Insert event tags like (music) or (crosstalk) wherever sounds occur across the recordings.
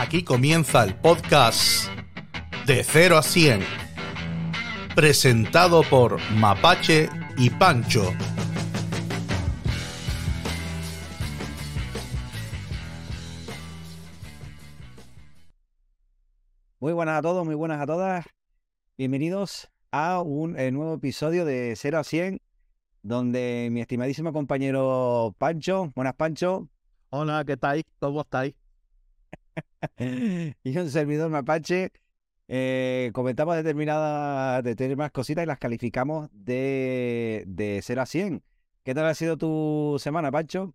Aquí comienza el podcast de 0 a 100, presentado por Mapache y Pancho. Muy buenas a todos, muy buenas a todas. Bienvenidos a un eh, nuevo episodio de 0 a 100, donde mi estimadísimo compañero Pancho, buenas Pancho, Hola, ¿qué tal? ¿Cómo estáis? (laughs) y un servidor mapache, eh, comentamos determinadas, determinadas cositas y las calificamos de, de 0 a 100. ¿Qué tal ha sido tu semana, Pancho?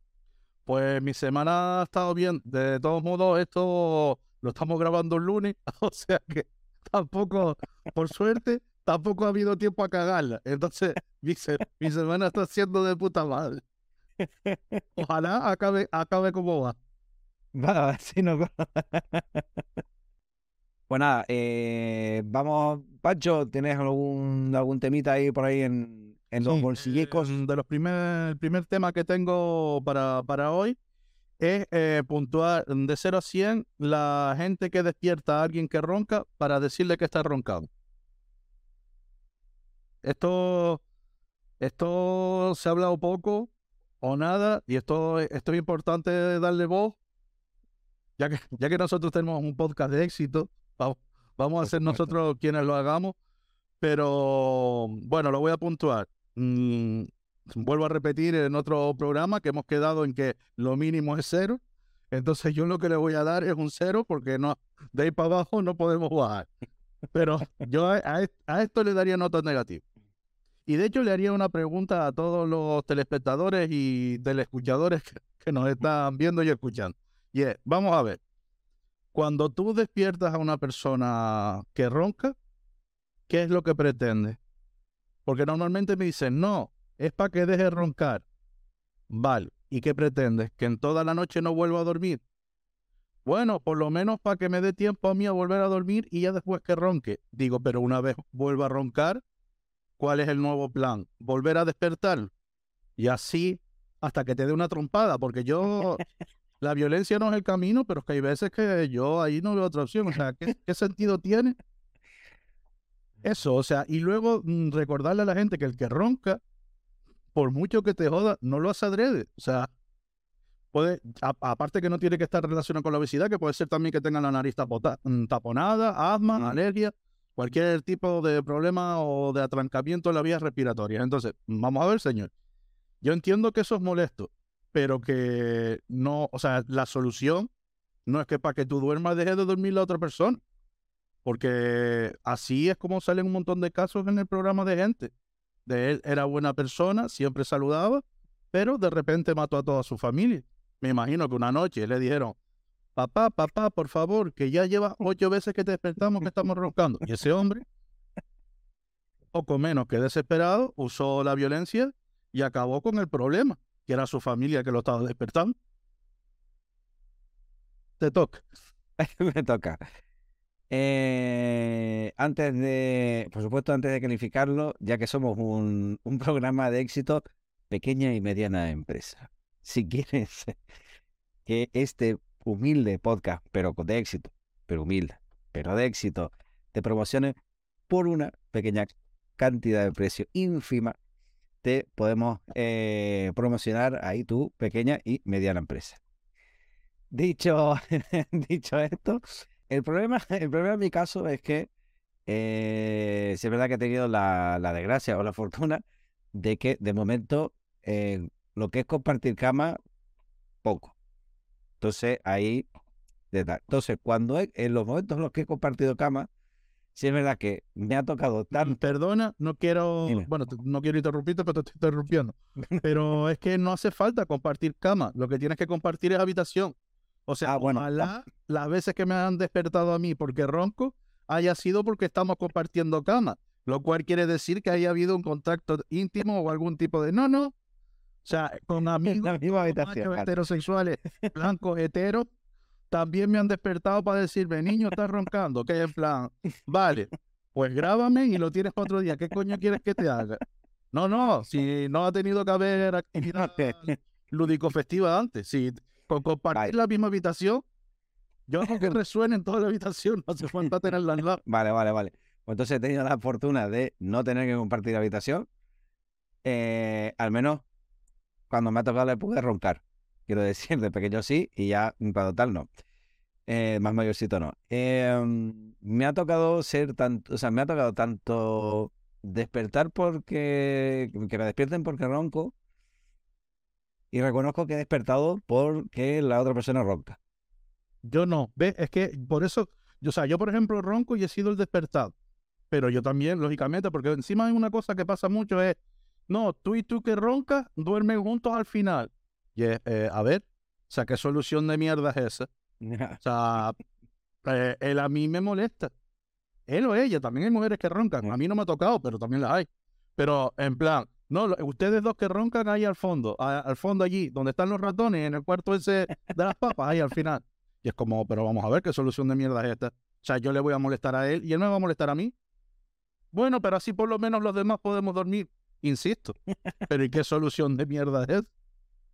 Pues mi semana ha estado bien. De todos modos, esto lo estamos grabando el lunes, (laughs) o sea que tampoco, por suerte, tampoco ha habido tiempo a cagarla. Entonces, mi, se- mi semana está siendo de puta madre. (laughs) Ojalá acabe, acabe como va. Va, (laughs) si no- (laughs) Pues nada, eh, vamos, Pancho, ¿tienes algún, algún temita ahí por ahí en, en los Sí, bolsillicos? eh, de los primer, el primer tema que tengo para, para hoy es eh, puntuar de 0 a 100 la gente que despierta a alguien que ronca para decirle que está roncando. Esto, esto se ha hablado poco o nada y esto, esto es importante darle voz, ya que, ya que nosotros tenemos un podcast de éxito, vamos, vamos a ser nosotros quienes lo hagamos, pero bueno, lo voy a puntuar. Mm, vuelvo a repetir en otro programa que hemos quedado en que lo mínimo es cero. Entonces yo lo que le voy a dar es un cero porque no, de ahí para abajo no podemos bajar. Pero yo a, a est- a esto le daría notas negativas. Y de hecho le haría una pregunta a todos los telespectadores y telescuchadores que, que nos están viendo y escuchando. Y es, vamos a ver, cuando tú despiertas a una persona que ronca, ¿qué es lo que pretende? Porque normalmente me dicen, no, es para que deje de roncar. Vale, ¿y qué pretendes? ¿Que en toda la noche no vuelva a dormir? Bueno, por lo menos para que me dé tiempo a mí a volver a dormir y ya después que ronque. Digo, pero una vez vuelva a roncar, ¿cuál es el nuevo plan? ¿Volver a despertar? Y así hasta que te dé una trompada, porque yo, (laughs) la violencia no es el camino, pero es que hay veces que yo ahí no veo otra opción. O sea, ¿qué, qué sentido tiene? Eso, o sea, y luego mm, recordarle a la gente que el que ronca, por mucho que te joda, no lo hace adrede. O sea, puede, a- aparte que no tiene que estar relacionado con la obesidad, que puede ser también que tengan la nariz tapota- mm, taponada, asma, Mm. alergia, cualquier tipo de problema o de atrancamiento en la vía respiratoria. Entonces, vamos a ver, señor. Yo entiendo que eso es molesto, pero que no, o sea, la solución no es que para que tú duermas deje de dormir la otra persona. Porque así es como salen un montón de casos en el programa de gente. De él era buena persona, siempre saludaba, pero de repente mató a toda su familia. Me imagino que una noche le dijeron, papá, papá, por favor, que ya lleva ocho veces que te despertamos que estamos roncando. Y ese hombre, poco menos que desesperado, usó la violencia y acabó con el problema, que era su familia que lo estaba despertando. Te toca. (laughs) Me toca. Eh, antes de, por supuesto, antes de calificarlo, ya que somos un, un programa de éxito, pequeña y mediana empresa. Si quieres (laughs) que este humilde podcast, pero de éxito, pero humilde, pero de éxito, te promocione por una pequeña cantidad de precio ínfima, te podemos eh, promocionar ahí tu pequeña y mediana empresa. Dicho, (laughs) dicho esto, el problema, (laughs) el problema en mi caso es que eh, sí es verdad que he tenido la, la desgracia o la fortuna de que de momento eh, lo que es compartir cama, poco. Entonces ahí. Entonces, cuando he- en los momentos en los que he compartido cama, sí es verdad que me ha tocado tan Perdona, no quiero, Dime. bueno, no quiero interrumpirte, pero te estoy interrumpiendo. (laughs) Pero es que no hace falta compartir cama, lo que tienes que compartir es habitación. O sea, Ah, bueno. ojalá las veces que me han despertado a mí porque ronco haya sido porque estamos compartiendo cama, lo cual quiere decir que haya habido un contacto íntimo o algún tipo de... No, no. O sea, con (laughs) amigos la misma habitación. heterosexuales, (laughs) blancos, heteros, también me han despertado para decirme, niño, estás roncando. Que en plan, vale, pues grábame y lo tienes para otro día. ¿Qué coño quieres que te haga? No, no, si no ha tenido que haber actividad lúdico festiva antes, si con compartir Vale. la misma habitación, Yo hago que (laughs) resuene en toda la habitación, no hace falta tenerla al lado. Vale, vale, vale. Pues entonces he tenido la fortuna de no tener que compartir habitación. Eh, al menos cuando me ha tocado le pude roncar. Quiero decir, de pequeño sí y ya cuando tal no. Eh, más mayorcito no. Em, me ha tocado ser tanto, o sea, me ha tocado tanto despertar porque que me despierten porque ronco y reconozco que he despertado porque la otra persona ronca. Yo no, ¿ves? Es que por eso, yo, o sea, yo por ejemplo ronco y he sido el despertado, pero yo también, lógicamente, porque encima hay una cosa que pasa mucho es, no, tú y tú que roncas duermen juntos al final. Y es, eh, a ver, o sea, ¿qué solución de mierda es esa? O sea, eh, él a mí me molesta. Él o ella, también hay mujeres que roncan. A mí no me ha tocado, pero también las hay. Pero en plan, no, ustedes dos que roncan ahí al fondo, a- al fondo allí, donde están los ratones, en el cuarto ese de las papas, ahí al final. Y es como, pero vamos a ver qué solución de mierda es esta. O sea, yo le voy a molestar a él y él me va a molestar a mí. Bueno, pero así por lo menos los demás podemos dormir. Insisto. Pero ¿y qué solución de mierda es?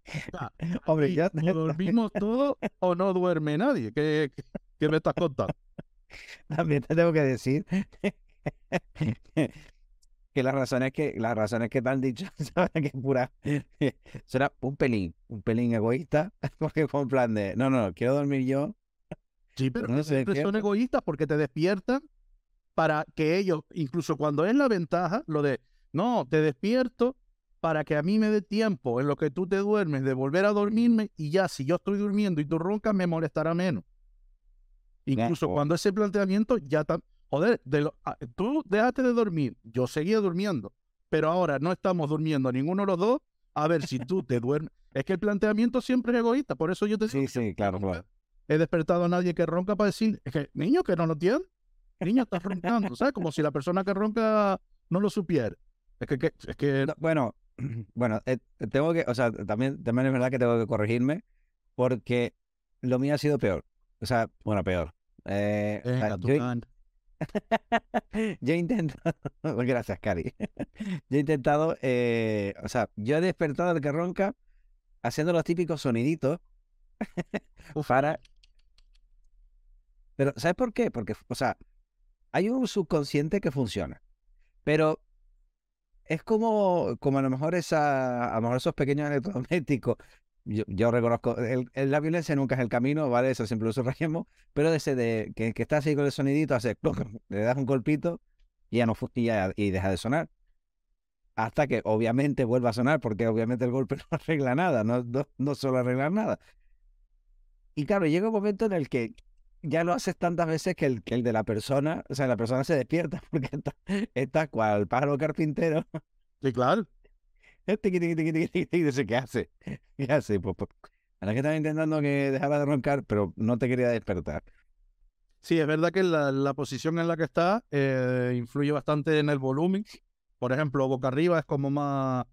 Sea, (laughs) (laughs) Hombre, ya ¿o dormimos todos o no duerme nadie? ¿Qué, qué, qué me estás contando? (laughs) también te tengo que decir que las razones que las razones que dicho son que pura será un pelín, un pelín egoísta, porque fue un plan de no, no, quiero dormir yo. Sí, pero No siempre son egoístas porque te despiertan para que ellos, incluso cuando es la ventaja, lo de, no, te despierto para que a mí me dé tiempo en lo que tú te duermes de volver a dormirme y ya, si yo estoy durmiendo y tú roncas, me molestará menos. Incluso cuando ese planteamiento ya está, joder, de lo- ah, tú dejaste de dormir, yo seguía durmiendo, pero ahora no estamos durmiendo ninguno de los dos, a ver si tú te duermes. Es que el planteamiento siempre es egoísta, por eso yo te digo, Sí, sí, claro, (laughs) claro. he despertado a nadie que ronca para decir, es que, niño, que no lo tiene. Niño, estás roncando, ¿sabes? Como si la persona que ronca no lo supiera. Es que, que- es que No, bueno, (clears throat) bueno, eh, tengo que, o sea, también, también es verdad que tengo que corregirme porque lo mío ha sido peor. O sea, bueno, peor. Eh, Venga, yo, he (laughs) intentado, (laughs) gracias, Cari. (laughs) Yo he intentado, eh, o sea, yo he despertado al que ronca haciendo los típicos soniditos Uf. para... Pero, ¿sabes por qué? Porque, o sea, hay un subconsciente que funciona, pero es como, como a lo mejor esa, a lo mejor esos pequeños electrodomésticos. Yo, yo reconozco, el- el- la violencia nunca es el camino, ¿vale? Eso siempre lo subrayamos, pero ese de que, que está así con el sonidito, hace, le das un golpito y ya no y, ya- y deja de sonar. Hasta que obviamente vuelva a sonar, porque obviamente el golpe (laughs) no arregla nada, no, no, no suele arreglar nada. Y claro, llega un momento en el que ya lo haces tantas veces que el, que el de la persona, o sea, la persona se despierta (laughs) porque está, está cual pájaro carpintero. Sí, claro. (laughs) Y dice, ¿qué hace? (laughs) ¿Qué hace? Pues, pues, a la que estaba intentando que dejara de roncar, pero no te quería despertar. Sí, es verdad que la, la posición en la que está eh, influye bastante en el volumen. Por ejemplo, boca arriba es como más,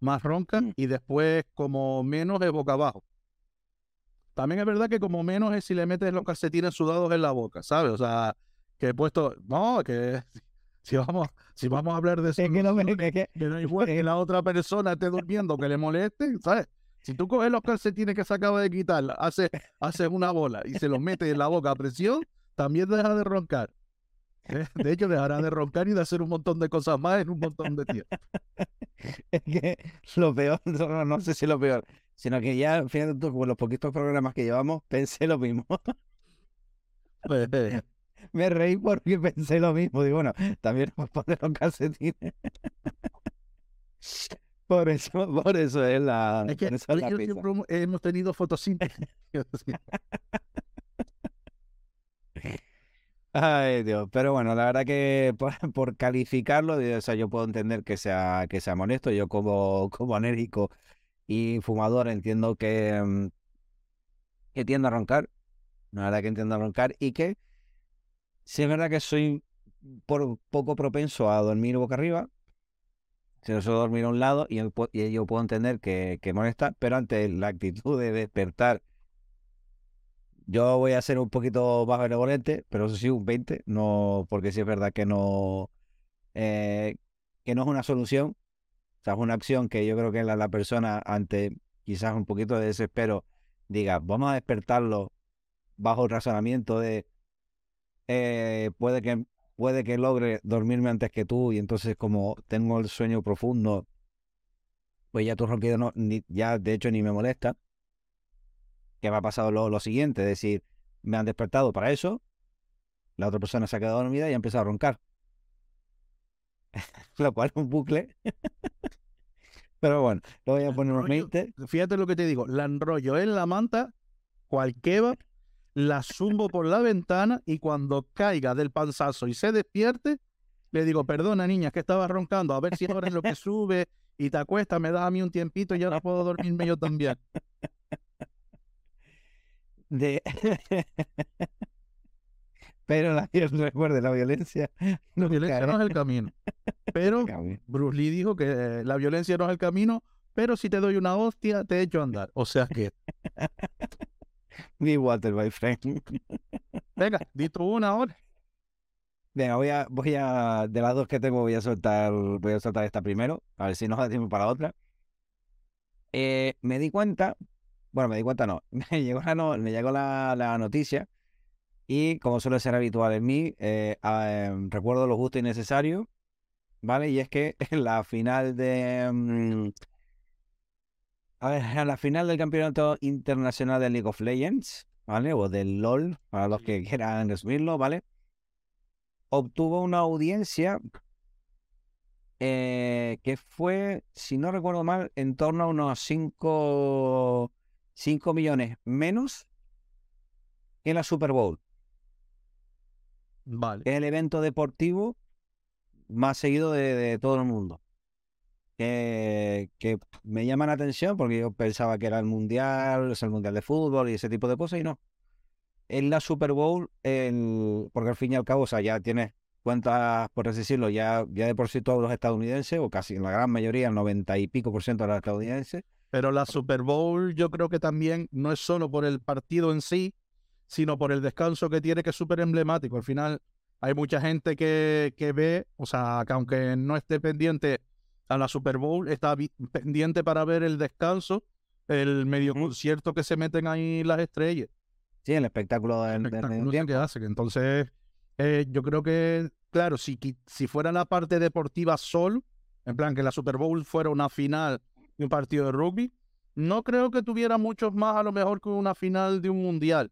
más ronca Mm. y después como menos es boca abajo. También es verdad que como menos es si le metes los calcetines sudados en la boca, ¿sabes? O sea, que he puesto, no, que (laughs) si vamos, si vamos a hablar de eso, Es que no me, es que, que no hay igual que (laughs) la otra persona esté durmiendo que le moleste, ¿sabes? Si tú coges los calcetines que se acaba de quitar, haces, haces una bola y se los metes en la boca a presión, también deja de roncar. ¿eh? De hecho, dejará de roncar y de hacer un montón de cosas más en un montón de tiempo. (laughs) es que lo peor, no, no sé si lo peor, sino que ya, fíjate tú, con los poquitos programas que llevamos, (laughs) pensé lo mismo. (laughs) Me reí porque (laughs) pensé lo mismo. Digo, bueno, también nos poner los calcetines. Por eso, por eso es la, es que es la yo siempre hemos- tenido fotosíntesis. Ay, Dios. Pero bueno, la verdad que por, por calificarlo, o sea, yo puedo entender que sea, que sea molesto. Yo como, como enérgico y fumador entiendo que, mm, que tiendo a roncar. La verdad que entiendo a roncar y que sí es verdad que soy por poco propenso a dormir boca arriba. Si no suelo dormir a un lado y, yo puedo entender que, molesta, pero ante la actitud de despertar yo voy a ser un poquito más benevolente, pero eso sí, un 20, no, porque sí es verdad que no, eh, que no es una solución, sea, es una acción que yo creo que la, la persona ante quizás un poquito de desespero diga, vamos a despertarlo bajo el razonamiento de eh, puede que puede que logre dormirme antes que tú y entonces como tengo el sueño profundo, pues ya tu ronquido no, ya de hecho ni me molesta. Que me ha pasado lo, lo siguiente, es decir, me han despertado para eso, la otra persona se ha quedado dormida y ha empezado a roncar. Lo cual es un bucle. Pero bueno, lo voy a poner unos 20. Fíjate lo que te digo, la enrollo en la manta, cualquiera, la zumbo por la ventana y cuando caiga del panzazo y se despierte, le digo, perdona niña, que estaba roncando, a ver si ahora es lo que sube y te acuesta, me da a mí un tiempito y ahora puedo dormirme yo también. De... (laughs) Pero la, (laughs) recuerde, la violencia no, violencia no es el camino. Pero Bruce Lee dijo que la violencia no es el camino, pero si te doy una hostia, te echo a andar. O sea que. (laughs) Mi water, my friend. (laughs) Venga, di tú una ahora. Venga, voy a, voy a, de las dos que tengo, voy a soltar, voy a soltar esta primero, a ver si nos da tiempo para otra. Eh, me di cuenta, bueno, me di cuenta no, (laughs) me llegó la, no, me llegó la, la noticia y como suele ser habitual en mí, eh, ah, em, recuerdo lo justo y necesario, ¿vale? Y es que en (laughs) la final de... Mm, a ver, en la final del Campeonato Internacional de League of Legends, ¿vale? O del LOL, para los que quieran resumirlo, ¿vale? Obtuvo una audiencia eh, que fue, si no recuerdo mal, en torno a unos 5 millones menos que la Super Bowl. Vale. El evento deportivo más seguido de, todo el mundo. Que, me llama la atención porque yo pensaba que era el mundial, es el mundial de fútbol y ese tipo de cosas y no. En la Super Bowl, el, porque al fin y al cabo, o sea, ya tienes cuentas, por así decirlo, ya, ya de por sí todos los estadounidenses, o casi en la gran mayoría, el noventa y pico por ciento de los estadounidenses. Pero la Super Bowl yo creo que también no es solo por el partido en sí, sino por el descanso que tiene, que es súper emblemático. Al final, hay mucha gente que, que ve, o sea, que aunque no esté pendiente a la Super Bowl, está pendiente para ver el descanso, el medio concierto que se meten ahí las estrellas. Sí, el espectáculo del, el que hace. Entonces, eh, yo creo que, claro, si, si fuera la parte deportiva solo, en plan que la Super Bowl fuera una final de un partido de rugby, no creo que tuviera muchos más a lo mejor que una final de un mundial.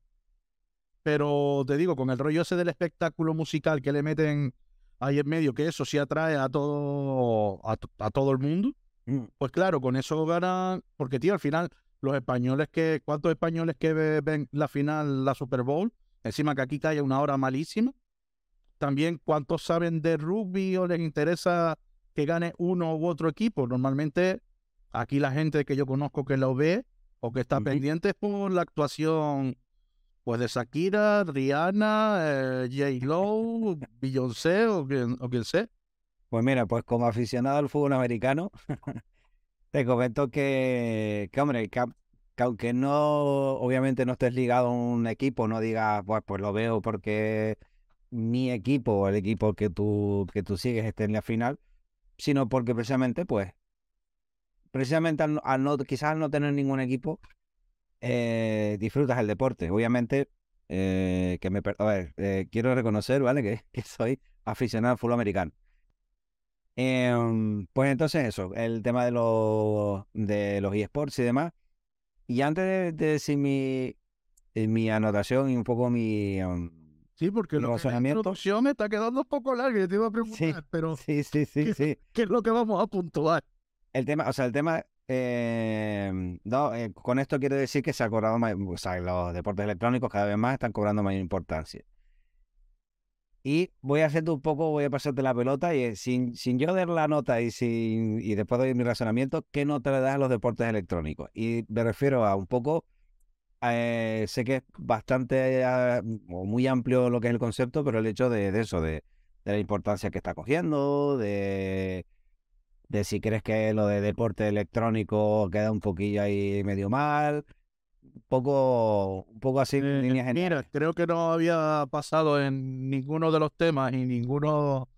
Pero te digo, con el rollo ese del espectáculo musical que le meten ahí en medio, que eso sí atrae a todo, a, todo el mundo, mm. pues claro, con eso ganan, porque tío, al final, los españoles que, ¿cuántos españoles que ven la final, la Super Bowl? Encima que aquí cae una hora malísima. También, ¿cuántos saben de rugby o les interesa que gane uno u otro equipo? Normalmente, aquí la gente que yo conozco que lo ve o que está pendiente es por la actuación pues de Shakira, Rihanna, eh, J. Lo, Beyoncé o quien, o quien sea. Pues mira, pues como aficionado al fútbol americano, (laughs) te comento que, que hombre, que, aunque no, obviamente no estés ligado a un equipo, no digas, pues, pues lo veo porque mi equipo o el equipo que tú, que tú sigues esté en la final, sino porque precisamente, pues, precisamente al no, quizás al no tener ningún equipo, eh, disfrutas el deporte. Obviamente, eh, que me... A ver, eh, quiero reconocer, ¿vale? Que, (laughs) que, soy aficionado al fútbol americano. Em, pues entonces eso, el tema de los, de los eSports y demás. Y antes de, decir mi, mi anotación y un poco mi... Um, sí, porque la introducción me está quedando un poco larga, yo te iba a preguntar, pero sí, sí, sí, ¿qué, sí. ¿qué es lo que vamos a puntuar? El tema, o sea, el tema eh, no, eh, con esto quiero decir que se ha cobrado más, o sea, los deportes electrónicos cada vez más están cobrando mayor importancia. Y voy a hacerte un poco, voy a pasarte la pelota y eh, sin, sin yo dar la nota y, sin, y después de mi razonamiento, ¿qué nota le das a los deportes electrónicos? Y me refiero a un poco, eh, sé que es bastante o muy amplio lo que es el concepto, pero el hecho de, eso, de la importancia que está cogiendo, de de si crees que lo de deporte electrónico queda un poquillo ahí medio mal. Un poco, un poco así en eh, líneas generales. Mira, creo que no había pasado en ninguno de los temas y ninguno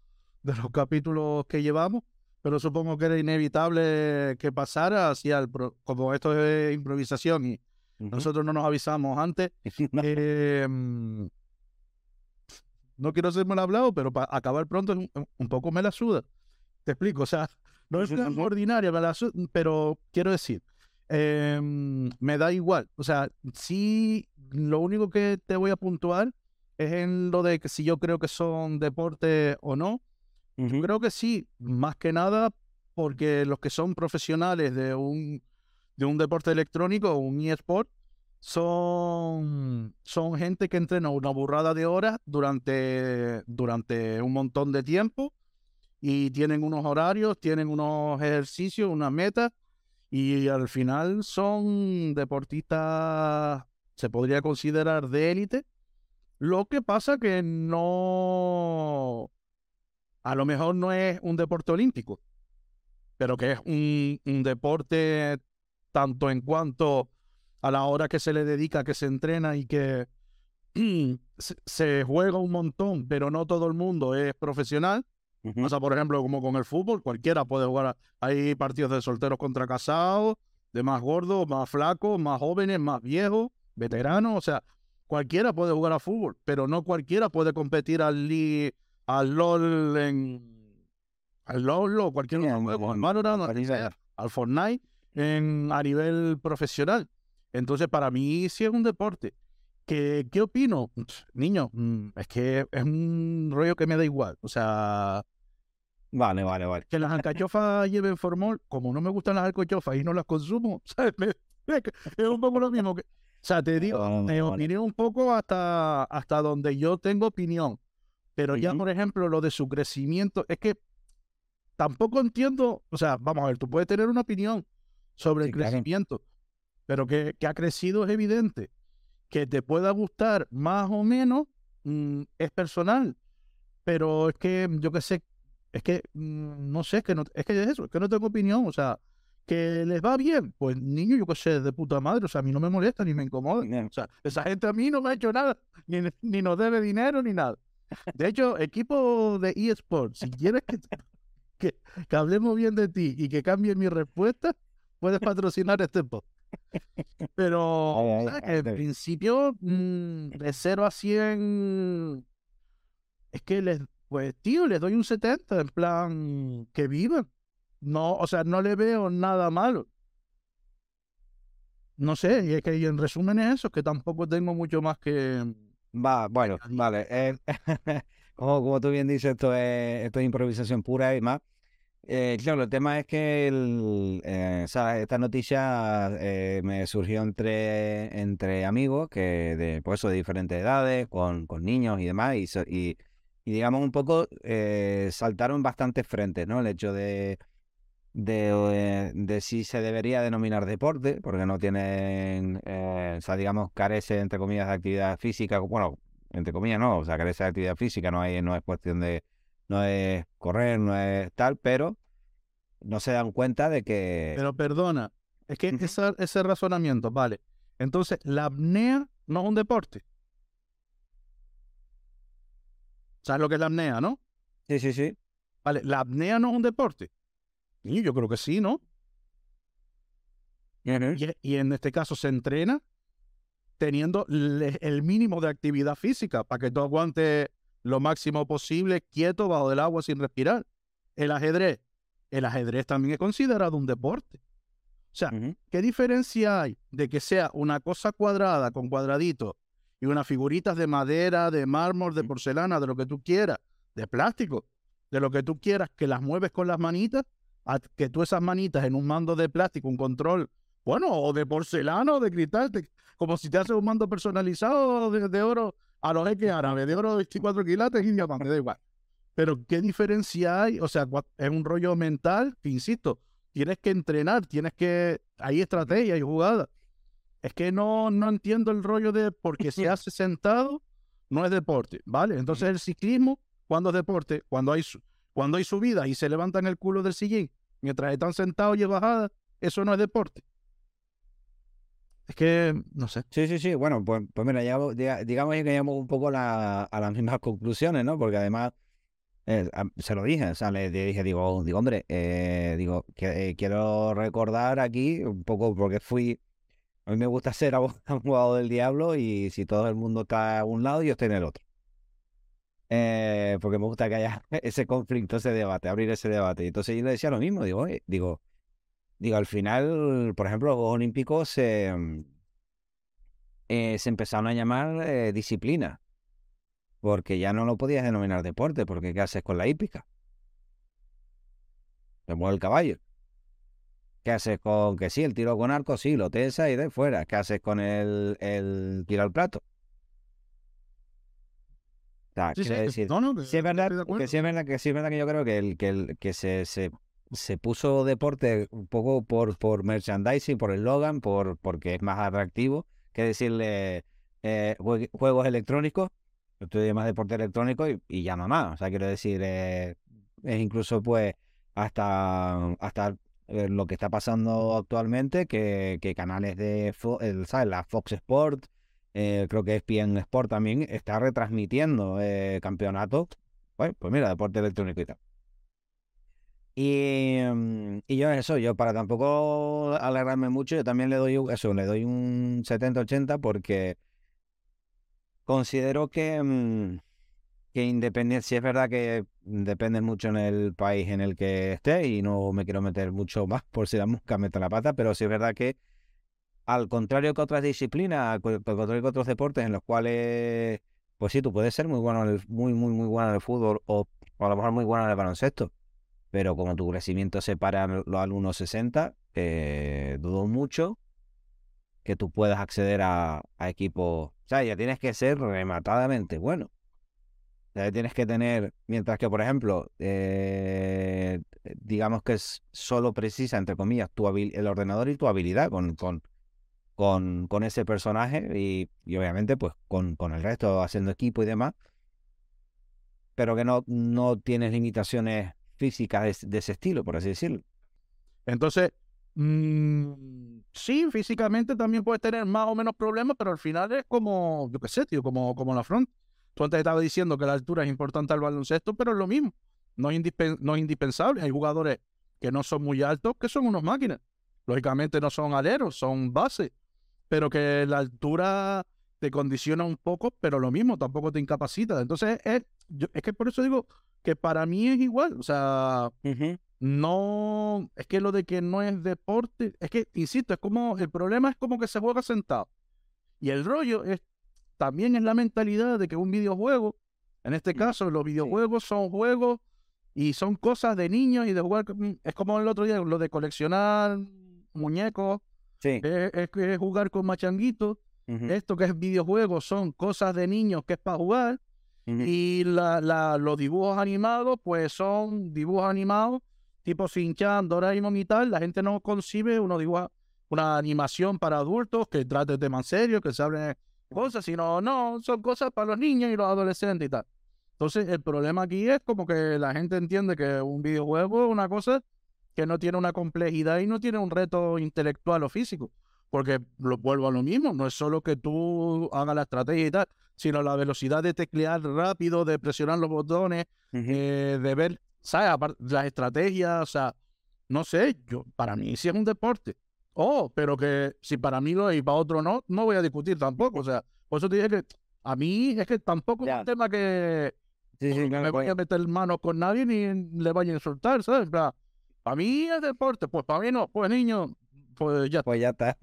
de los capítulos que llevamos, pero supongo que era inevitable que pasara, así al como esto es improvisación y, Nosotros no nos avisamos antes. (laughs) Em, no quiero ser mal hablado, pero para acabar pronto un, poco me la suda. Te explico, o sea, no es ordinaria, pero quiero decir, em, me da igual. O sea, sí, lo único que te voy a puntuar es en lo de que si yo creo que son deportes o no. creo que sí, más que nada porque los que son profesionales de un, de un deporte electrónico un eSport son, son gente que entrena una burrada de horas durante, durante un montón de tiempo y tienen unos horarios, tienen unos ejercicios, unas metas y al final son deportistas, se podría considerar de élite. Lo que pasa que no, a lo mejor no es un deporte olímpico, pero que es un deporte tanto en cuanto a la hora que se le dedica, que se entrena y que (clears throat) se, juega un montón, pero no todo el mundo es profesional. O sea, por ejemplo, como con el fútbol, cualquiera puede jugar. Hay partidos de solteros contra casados, de más gordos, más flacos, más jóvenes, más viejos, veteranos. O sea, cualquiera puede jugar a fútbol, pero no cualquiera puede competir al, al LOL en al LOL o cualquier otro juego, al Valorant, al Fortnite, en, a nivel profesional. Entonces, para mí sí es un deporte. ¿Qué, qué opino? Niño, mm, es que es un rollo que me da igual. O sea... Vale, vale, vale. Que las alcachofas lleven formol, como no me gustan las alcachofas y no las consumo, (laughs) ¿sabes? es un poco lo mismo que... O sea, te digo, me opinión un poco hasta, hasta donde yo tengo opinión. Pero ya, por ejemplo, lo de su crecimiento, es que tampoco entiendo, o sea, vamos a ver, tú puedes tener una opinión sobre el crecimiento, pero que, que, ha crecido es evidente. Que te pueda gustar más o menos mm, es personal, pero es que yo qué sé, es que mm, no sé, es que no, es que es eso, es que no tengo opinión, o sea, que les va bien, pues niño, yo qué sé, de puta madre, o sea, a mí no me molesta ni me incomoda, o sea, esa gente a mí no me ha hecho nada, (laughs) ni, ni nos debe dinero ni nada. De hecho, equipo de eSports, si quieres que (laughs) que, hablemos bien de ti y que cambie mi respuesta, puedes patrocinar este post. Pero en principio, mm, de 0 a 100, es que les, pues tío, les doy un 70, en plan, que vivan. No, o sea, no le veo nada malo. No sé, y es que en resumen es eso, que tampoco tengo mucho más que... Va, bueno, vale. Eh, (laughs) como, como tú bien dices, esto es, esto es improvisación pura y más. Eh, claro, el tema es que el, eh, esta noticia eh, me surgió entre, entre amigos que de, pues de diferentes edades, con, con niños y demás, y, y, digamos un poco saltaron bastantes frentes, ¿no? El hecho de, de, de, si se debería denominar deporte, porque no tienen, o sea, digamos, carece, entre comillas, de actividad física, bueno, entre comillas no, o sea, carece de actividad física, no, hay, no es cuestión de no es correr, no es tal, pero no se dan cuenta de que... Pero perdona, es que ese razonamiento, vale. Entonces, la apnea no es un deporte. ¿Sabes lo que es la apnea, no? Sí, sí, sí. Vale, la apnea no es un deporte. Yo creo que sí, ¿no? y, en este caso se entrena teniendo el mínimo de actividad física para que tú aguantes lo máximo posible quieto bajo el agua sin respirar. El ajedrez. El ajedrez también es considerado un deporte. O sea, ¿qué diferencia hay de que sea una cosa cuadrada con cuadraditos y unas figuritas de madera, de mármol, de porcelana, de lo que tú quieras, de plástico, de lo que tú quieras, que las mueves con las manitas, a que tú esas manitas en un mando de plástico, un control, bueno, o de porcelana o de cristal, como si te haces un mando personalizado de oro a los jeques árabes de oro de 24 quilates y diamante, da igual. Pero ¿qué diferencia hay? O sea, es un rollo mental que, insisto, tienes que entrenar, tienes que... Hay estrategia, hay jugada. Es que no, no entiendo el rollo de porque se (laughs) hace sentado, no es deporte, ¿vale? Entonces el ciclismo, ¿cuándo es deporte? Cuando hay, cuando hay subida y se levantan el culo del sillín mientras están sentados y bajada, eso no es deporte. Es que, no sé. Sí, sí, sí. Bueno, pues, pues mira, digamos que llegamos un poco a las mismas conclusiones, ¿no? Porque además eh, se lo dije, o sea, le, dije, digo, digo, hombre, eh, digo, que, eh, quiero recordar aquí un poco porque fui A mí me gusta ser (laughs) abogado del diablo y si todo el mundo está a un lado, yo estoy en el otro. Eh, porque me gusta que haya (laughs) ese conflicto, ese debate, abrir ese debate. Y entonces yo le decía lo mismo, digo, digo, digo, al final, por ejemplo, los Juegos Olímpicos se mm, eh, empezaron a llamar eh, disciplina, porque ya no lo podías denominar deporte, porque ¿qué haces con la hípica? Te mueve el caballo. ¿Qué haces con que sí, el tiro con arco? Sí, lo tesa y de fuera. ¿Qué haces con el, el tiro al plato? O sí, decir, es verdad, que sí es verdad que sí es verdad que yo creo que el que el que se, se, se puso deporte un poco por por merchandising, por el Logan, por porque es más atractivo que decirle eh, juegos electrónicos. Estudio más deporte electrónico y, y llama más. O sea, quiero decir, eh, es incluso pues hasta hasta lo que está pasando actualmente, que, que canales de el, ¿sabes? la Fox Sport, eh, creo que es ESPN Sport también, está retransmitiendo eh, campeonatos. Bueno, pues mira, deporte electrónico y tal. Y, mm, yo eso, yo para tampoco alegrarme mucho, yo también le doy eso, le doy un 70-80 porque considero que, mm, que independiente, si es verdad que depende mucho en el país en el que esté y no me quiero meter mucho más por si la mosca mete la pata, pero sí es verdad que al contrario que otras disciplinas, al contrario que otros deportes en los cuales, pues sí, tú puedes ser muy bueno, en el, muy, muy, muy bueno en el fútbol o, a lo mejor muy bueno en el baloncesto, pero como tu crecimiento se para los alumnos 1,60, eh, dudo mucho que tú puedas acceder a, a equipos. O sea, ya tienes que ser rematadamente bueno. Ya tienes que tener, mientras que, por ejemplo, eh, digamos que es solo precisa, entre comillas, tu el ordenador y tu habilidad con, con, con, ese personaje y, obviamente pues con, con, el resto haciendo equipo y demás, pero que no, no tienes limitaciones físicas de, ese estilo, por así decirlo. Entonces, mmm, sí, físicamente también puedes tener más o menos problemas, pero al final es como, yo qué sé, tío, como, como la front. Tú antes estabas diciendo que la altura es importante al baloncesto, pero es lo mismo. No es, no es indispensable. Hay jugadores que no son muy altos, que son unos máquinas. Lógicamente no son aleros, son bases pero que la altura te condiciona un poco, pero lo mismo, tampoco te incapacita. Entonces, es, es que por eso digo que para mí es igual, o sea, no, es que lo de que no es deporte, es que, insisto, es como, el problema es como que se juega sentado. Y el rollo es, también es la mentalidad de que un videojuego, en este mm, caso, los videojuegos son juegos y son cosas de niños y de jugar, es como el otro día, lo de coleccionar muñecos es, jugar con machanguitos. Esto que es videojuegos son cosas de niños que es para jugar. Y la, los dibujos animados, pues son dibujos animados tipo Shin-Chan, Doraemon y tal. La gente no concibe uno dibuja una animación para adultos que trate temas serios, que se hablen cosas, sino no, son cosas para los niños y los adolescentes y tal. Entonces, el problema aquí es como que la gente entiende que un videojuego es una cosa que no tiene una complejidad y no tiene un reto intelectual o físico. Porque lo vuelvo a lo mismo, no es solo que tú hagas la estrategia y tal, sino la velocidad de teclear rápido, de presionar los botones, eh, de ver, ¿sabes? Las estrategias, o sea, no sé, yo, para mí sí es un deporte. Oh, pero que si para mí lo es y para otro no, no voy a discutir tampoco. O sea, por eso te dije que a mí es que tampoco es un tema que me voy a meter manos con nadie ni le vaya a insultar, ¿sabes? Para mí es deporte, pues para mí no, pues niño, pues ya, pues ya está.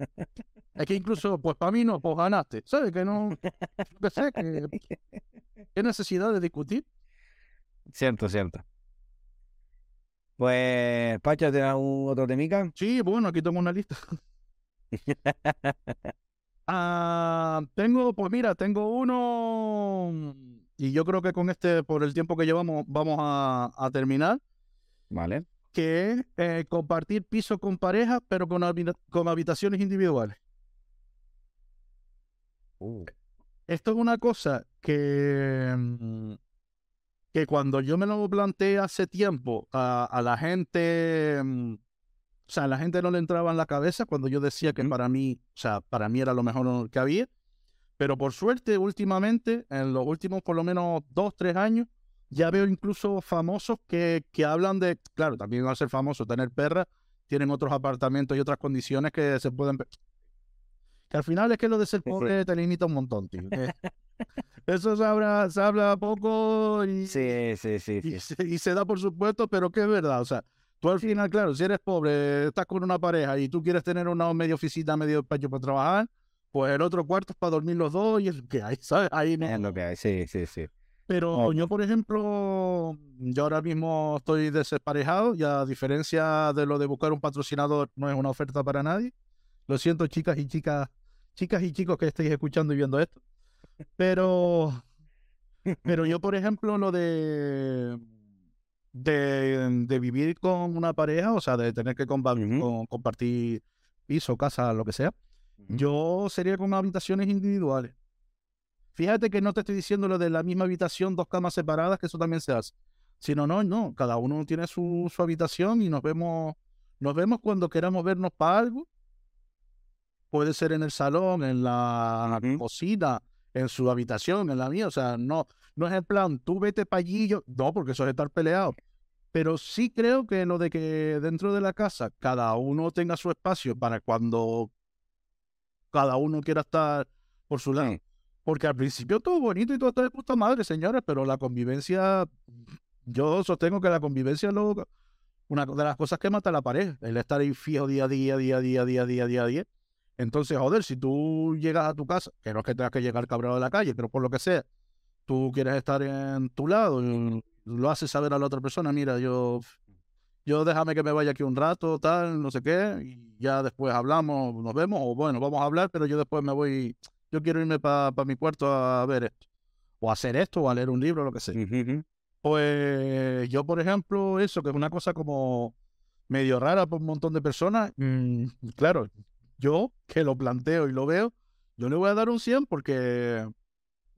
Es que incluso, pues para mí no, pues ganaste. ¿Sabes? Que no, que sé, que, ¿qué necesidad de discutir? Cierto, cierto. Pues, Pacha, ¿tienes algún otro temica? Sí, bueno, aquí tengo una lista. (laughs) ah, tengo, pues mira, tengo uno y yo creo que con este, por el tiempo que llevamos, vamos a, a terminar. Vale que es eh, compartir piso con pareja, pero con, con habitaciones individuales. Uh. Esto es una cosa que, mm, que cuando yo me lo planteé hace tiempo a, la gente, mm, o sea, a la gente no le entraba en la cabeza cuando yo decía que para mí, o sea, para mí era lo mejor que había. Pero por suerte, últimamente, en los últimos por lo menos dos, tres años, ya veo incluso famosos que, que hablan de, claro, también va a ser famoso tener perra, tienen otros apartamentos y otras condiciones que se pueden... Que al final es que lo de ser pobre te limita un montón, tío. Eso se habla, se habla poco y, Sí, sí, sí. y, sí. se, y se da por supuesto, pero que es verdad. O sea, tú al final, claro, si eres pobre, estás con una pareja y tú quieres tener una medio oficina, medio despacho para trabajar, pues el otro cuarto es para dormir los dos y es lo que hay, (laughs) ¿sabes? Ahí no. Es lo que hay, sí, sí, sí. Pero Oh. yo, por ejemplo, yo ahora mismo estoy desesparejado y a diferencia de lo de buscar un patrocinador, no es una oferta para nadie. Lo siento, chicas y chicas, chicas y chicos que estéis escuchando y viendo esto. Pero, pero yo, por ejemplo, lo de, de, de vivir con una pareja, o sea, de tener que compa- Ujú. con- compartir piso, casa, lo que sea, yo sería con habitaciones individuales. Fíjate que no te estoy diciendo lo de la misma habitación, dos camas separadas, que eso también se hace. Sino, no, no, cada uno tiene su, su habitación y nos vemos, nos vemos cuando queramos vernos para algo. Puede ser en el salón, en la cocina, en su habitación, en la mía. O sea, no, no es en plan, tú vete para allí, yo. No, porque eso es estar peleado. Pero sí creo que lo de que dentro de la casa cada uno tenga su espacio para cuando cada uno quiera estar por su lado. Sí. Porque al principio todo bonito y todo está de puta madre, señores, pero la convivencia, yo sostengo que la convivencia es lo- una de las cosas que mata a la pareja, el estar ahí fijo día a día, día a día, día a día, día a día. Entonces, joder, si tú llegas a tu casa, que no es que tengas que llegar cabrón de la calle, pero por lo que sea, tú quieres estar en tu lado, y lo haces saber a la otra persona, mira, yo, yo déjame que me vaya aquí un rato, tal, no sé qué, y ya después hablamos, nos vemos, o bueno, vamos a hablar, pero yo después me voy, yo quiero irme para mi cuarto a ver esto, o a hacer esto, o a leer un libro, lo que sea. Pues yo, por ejemplo, eso, que es una cosa como medio rara para un montón de personas, mm, claro, yo que lo planteo y lo veo, yo le voy a dar un 100 porque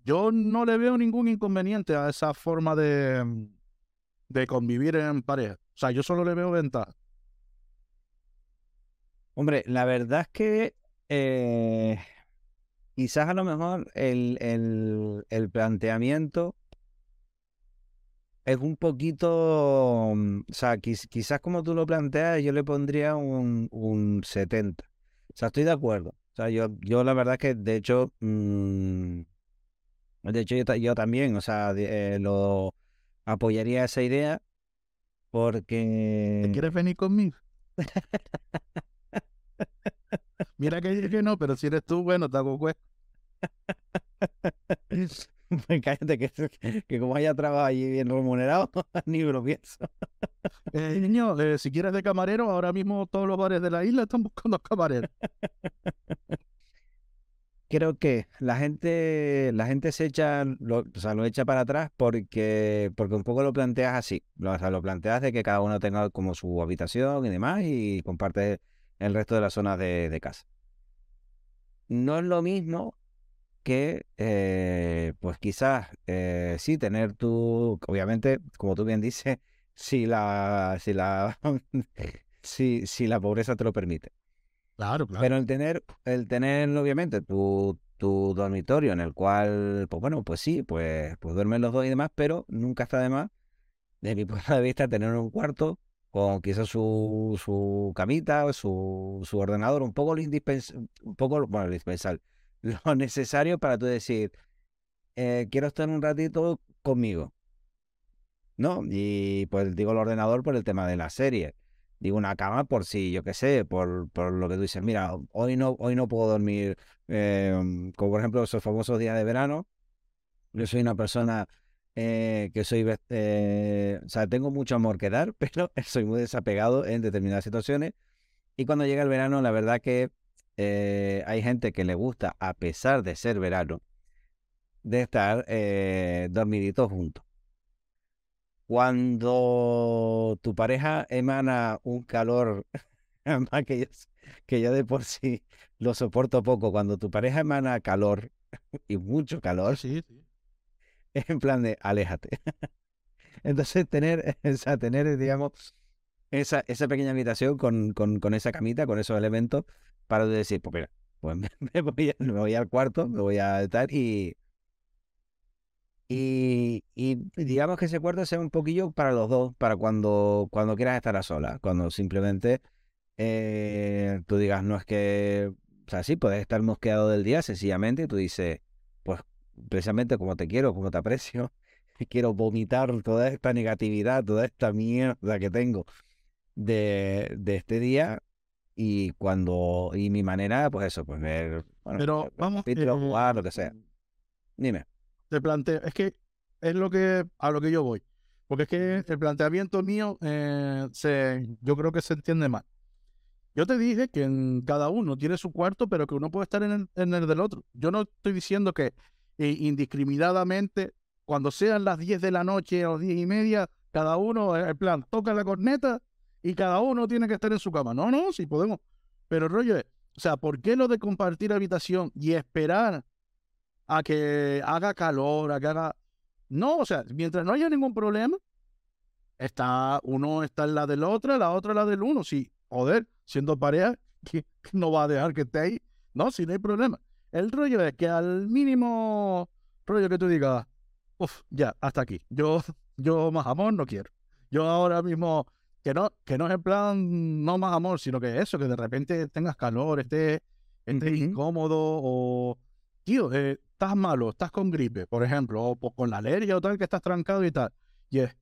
yo no le veo ningún inconveniente a esa forma de, mm, de convivir en pareja. O sea, yo solo le veo ventaja. Hombre, la verdad es que eh, quizás a lo mejor el, el, el planteamiento es un poquito, mm, o sea, quiz- quizás como tú lo planteas, yo le pondría un, un 70. O sea, estoy de acuerdo. O sea, yo, yo la verdad es que, de hecho, mm, de hecho yo, yo también, o sea, de- eh, lo apoyaría esa idea ¿Te porque... quieres venir conmigo? Mira que dije que no, pero si eres tú, bueno, te hago cuesta. (laughs) (laughs) (laughs) Pues cállate, que, que como haya trabajo allí bien remunerado, (laughs) ni me lo pienso. Eh, niño, eh, si quieres de camarero, ahora mismo todos los bares de la isla están buscando camareros. (laughs) Creo que la gente, la gente se echa, lo, o sea, lo echa para atrás porque, porque un poco lo planteas así. Lo, o sea, lo planteas de que cada uno tenga como su habitación y demás y comparte el resto de las zonas de, de casa. No es lo mismo que, eh, pues quizás, eh, sí, tener tu, obviamente, como tú bien dices, (laughs) si la, si la, (laughs) si, si la pobreza te lo permite. Claro, claro. Pero el tener, el tener, obviamente, tu, tu dormitorio en el cual, pues bueno, pues sí, pues, pues duermen los dos y demás, pero nunca está de más, desde mi (laughs) punto de vista, tener un cuarto con quizás su, su camita, su, su ordenador, un poco lo indispensable, un poco, bueno, lo indispensable, lo (laughs) necesario para tú decir, eh, quiero estar un ratito conmigo, ¿no? Y pues digo el ordenador por el tema de la serie. Digo una cama por si, yo qué sé, por, por lo que tú dices, mira, hoy no, hoy no puedo dormir, eh, como por ejemplo esos famosos días de verano. Yo soy una persona eh, que soy, eh, o sea, tengo mucho amor que dar, (laughs) pero soy muy desapegado en determinadas situaciones. Y cuando llega el verano, la verdad que eh, hay gente que le gusta, a pesar de ser verano, de estar eh, dormiditos juntos. Cuando tu pareja emana un calor, (laughs) que yo, que yo de por sí lo soporto poco, cuando tu pareja emana calor (laughs) y mucho calor, Sí, (laughs) en plan de aléjate. Entonces tener, o sea, tener, digamos, esa, esa pequeña habitación con, con, con esa camita, con esos elementos, para decir, pues mira, pues me, (laughs) voy, a- al cuarto, me voy a estar y, y, digamos que ese cuarto sea un poquillo para los dos, para cuando, cuando quieras estar a solas, cuando simplemente eh, tú digas, no es que o sea, sí, puedes estar mosqueado del día sencillamente y tú dices, pues precisamente como te quiero, como te aprecio, (laughs) quiero vomitar toda esta negatividad, toda esta mierda que tengo de, de este día y cuando, y mi manera, pues eso, pues ver, bueno, Pero ver vamos, capítulos, eh, jugar, lo que sea. Dime. te planteo, es que es lo que a lo que yo voy. Porque es que el planteamiento mío eh, se, yo creo que se entiende mal. Yo te dije que en cada uno tiene su cuarto, pero que uno puede estar en el, en el del otro. Yo no estoy diciendo que eh, indiscriminadamente, cuando sean las 10 de la noche o 10 y media, cada uno, eh, en plan, toca la corneta y cada uno tiene que estar en su cama. No, no, sí podemos. Pero el rollo es, o sea, ¿por qué lo de compartir habitación y esperar a que haga calor, a que haga... No, o sea, mientras no haya ningún problema, está uno está en la del otro, la otra en la del uno. Sí, joder, siendo pareja, (laughs) no va a dejar que esté ahí. No, si no hay problema. El rollo es que al mínimo rollo que tú digas, uff, ya, hasta aquí. Yo, yo más amor no quiero. Yo ahora mismo, que no, que no es en plan no más amor, sino que eso, que de repente tengas calor, estés, estés Ujú. incómodo o, tío, eh, estás malo, estás con gripe, por ejemplo, o po- con la alergia o tal, que estás trancado y tal. Y es,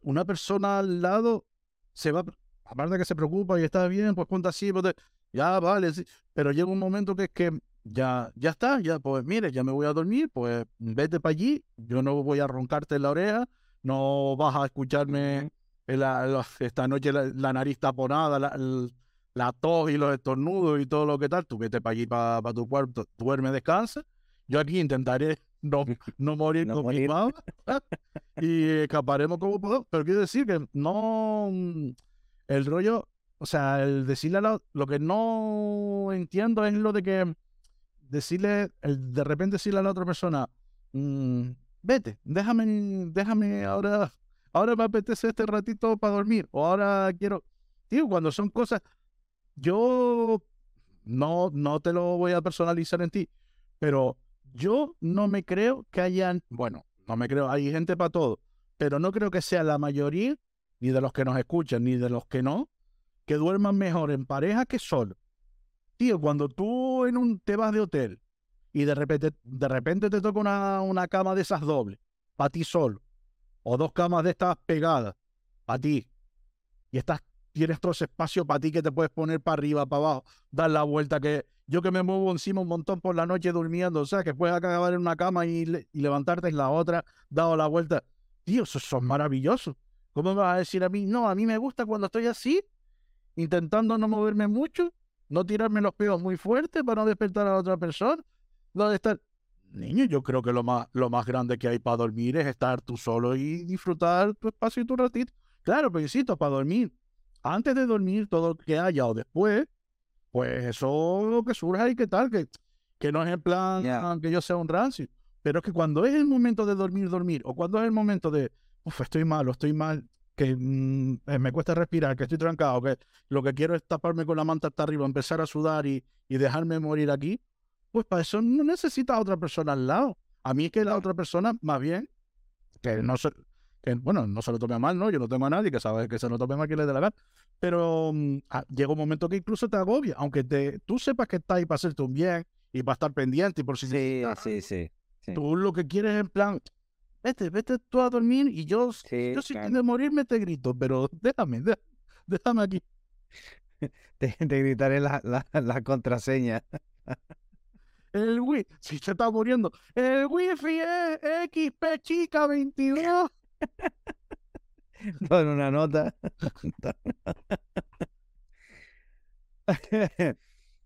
una persona al lado se va, aparte de que se preocupa y está bien, pues cuenta así, pues, ya vale, sí, pero llega un momento que es que ya, ya está, ya pues mire, ya me voy a dormir, pues vete para allí, yo no voy a roncarte en la oreja, no vas a escucharme la- la- esta noche la, la nariz taponada, la, tos y los estornudos y todo lo que tal, tú vete para allí, para tu cuarto, duerme, descansa, yo aquí intentaré no, (laughs) no morir No con mi morir. mamá y escaparemos como podamos, pero quiero decir que no, mm, el rollo, o sea, el decirle a la, lo que no entiendo es lo de que decirle, el de repente decirle a la otra persona, mm, vete, déjame, déjame ahora, ahora me apetece este ratito para dormir, o ahora quiero, tío, cuando son cosas, yo no, no te lo voy a personalizar en ti, pero yo no me creo que hayan, bueno, no me creo, hay gente para todo, pero no creo que sea la mayoría, ni de los que nos escuchan, ni de los que no, que duerman mejor en pareja que solo. Tío, cuando tú en un, te vas de hotel y de repente, de repente te toca una, una cama de esas dobles, para ti solo, o dos camas de estas pegadas, para ti, y estás, tienes todo ese espacio para ti que te puedes poner para arriba, para abajo, dar la vuelta, que yo que me muevo encima un montón por la noche durmiendo, o sea, que puedes acabar en una cama y, le- y levantarte en la otra, dado la vuelta. Tío, eso, es maravilloso. ¿Cómo me vas a decir a mí? No, a mí me gusta cuando estoy así, intentando no moverme mucho, no tirarme los pedos muy fuerte para no despertar a la otra persona. No de estar. Niño, yo creo que lo más, lo más grande que hay para dormir es estar tú solo y disfrutar tu espacio y tu ratito. Claro, pero insisto, para dormir. Antes de dormir, todo lo que haya o después, pues eso lo que surja y qué tal, que, que no es en plan que yo sea un rancio. Pero es que cuando es el momento de dormir, dormir, o cuando es el momento de, uff, estoy malo, estoy mal, que mm, eh, me cuesta respirar, que estoy trancado, que lo que quiero es taparme con la manta hasta arriba, empezar a sudar y, y dejarme morir aquí, pues para eso no necesitas a otra persona al lado. A mí es que la otra persona, más bien, que no se, que, bueno, no se lo tome a mal, ¿no? Yo no tengo a nadie que sabe que se lo tome mal que le dé la gana. Pero mm, ah, llega un momento que incluso te agobia, aunque te, tú sepas que está ahí para hacerte un bien y para estar pendiente y por si Sí, necesitas sí, sí. sí. Tú lo que quieres es en plan, vete, vete tú a dormir y yo, Sí, yo si claro. de morirme te grito, pero (laughs) déjame, dé- déjame aquí. (laughs) Te, te gritaré la, la, la contraseña. (laughs) El Wii, si se está muriendo, el Wi-Fi es XP chica 22. con una nota.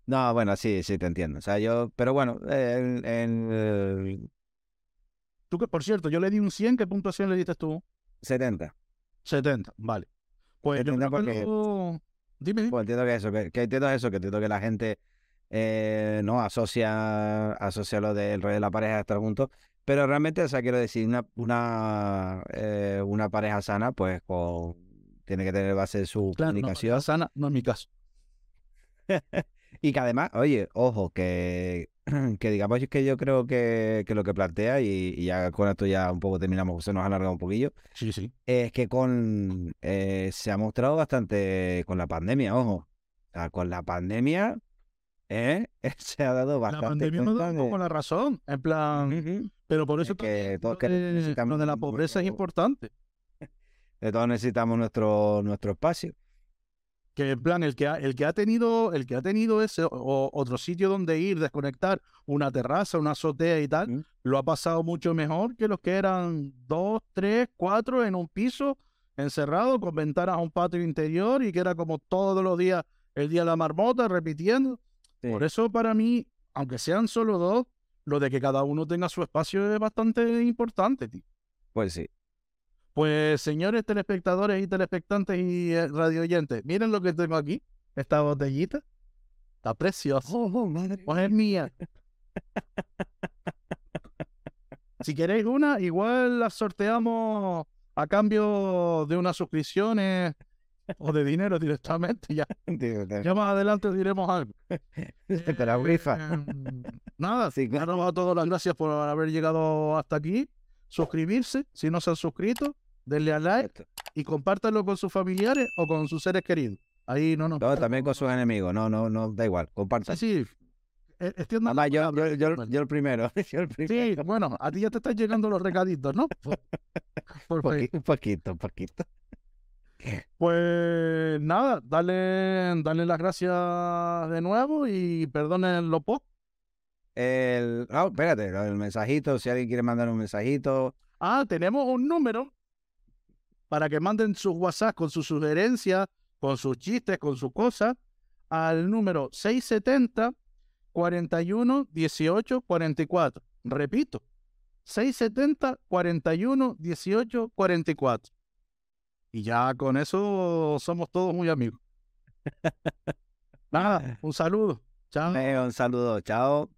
No, bueno, sí, sí, te entiendo. O sea, yo, pero bueno, en, en el Tú que, por cierto, yo le di un 100, ¿qué puntuación le diste tú? 70. 70, vale. Pues yo 70 creo que porque- lo- Dime, dime. Pues entiendo que eso, que, que entiendo eso, que entiendo que la gente eh, no asocia, asocia lo del rol de la pareja de estar juntos. Pero realmente, o sea, quiero decir, una, una, eh, una pareja sana, pues con, tiene que tener base su Claro, no, comunicación. sana, no es mi caso. (laughs) Y que además, oye, ojo, que, (clears throat) que digamos que yo creo que, que lo que plantea, y, y ya con esto ya un poco terminamos, se nos ha alargado un poquillo, Sí, sí. es que con eh, se ha mostrado bastante con la pandemia, ojo. O sea, con la pandemia ¿eh? (laughs) se ha dado La bastante pandemia nos da poco la razón. En plan, pero por eso Es que todos que necesitamos lo de la pobreza es importante. (laughs) De todos necesitamos nuestro, nuestro espacio. Que en plan, el que ha, el que ha tenido, el que ha tenido ese o- otro sitio donde ir, desconectar, una terraza, una azotea y tal, lo ha pasado mucho mejor que los que eran dos, tres, cuatro en un piso, encerrado, con ventanas a un patio interior y que era como todos los días el día de la marmota, repitiendo. Sí. Por eso para mí, aunque sean solo dos, lo de que cada uno tenga su espacio es bastante importante, tío. Pues sí. Pues señores telespectadores y telespectantes y eh, radio oyentes, miren lo que tengo aquí, esta botellita. Está preciosa. Oh, madre. Pues es mía. Si queréis una, igual la sorteamos a cambio de unas suscripciones o de dinero directamente. Ya, (laughs) ya más adelante os diremos algo. (laughs) te la. Eh, nada, Sí, claro. a todos las gracias por haber llegado hasta aquí. Suscribirse, si no se han suscrito, denle a like y compártanlo con sus familiares o con sus seres queridos. Ahí no nos. No, también con sus enemigos. No, no, no, da igual. Compartan. Sí, sí. Además, yo, yo, yo, yo el primero. (laughs) Yo el Sí, bueno, a ti ya te están llegando los recaditos, ¿no? Por- por un poquito, un poquito. Pues nada, dale, dale las gracias de nuevo y perdonen lo poco. El, ah, espérate, el mensajito, si alguien quiere mandar un mensajito. Ah, tenemos un número para que manden sus WhatsApp con sus sugerencias, con sus chistes, con sus cosas, al número 670 41 18 44. Repito, 670 41 18 44. Y ya con eso somos todos muy amigos. Nada, (laughs) un saludo. Chao. Eh, un saludo, chao.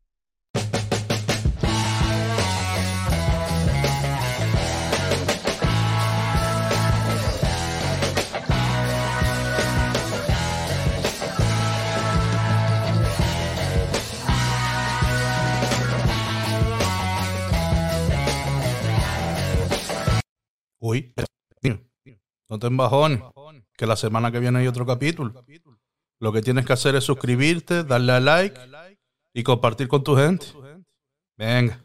Uy, no te embajones, que la semana que viene hay otro capítulo. Lo que tienes que hacer es suscribirte, darle a like y compartir con tu gente. Venga.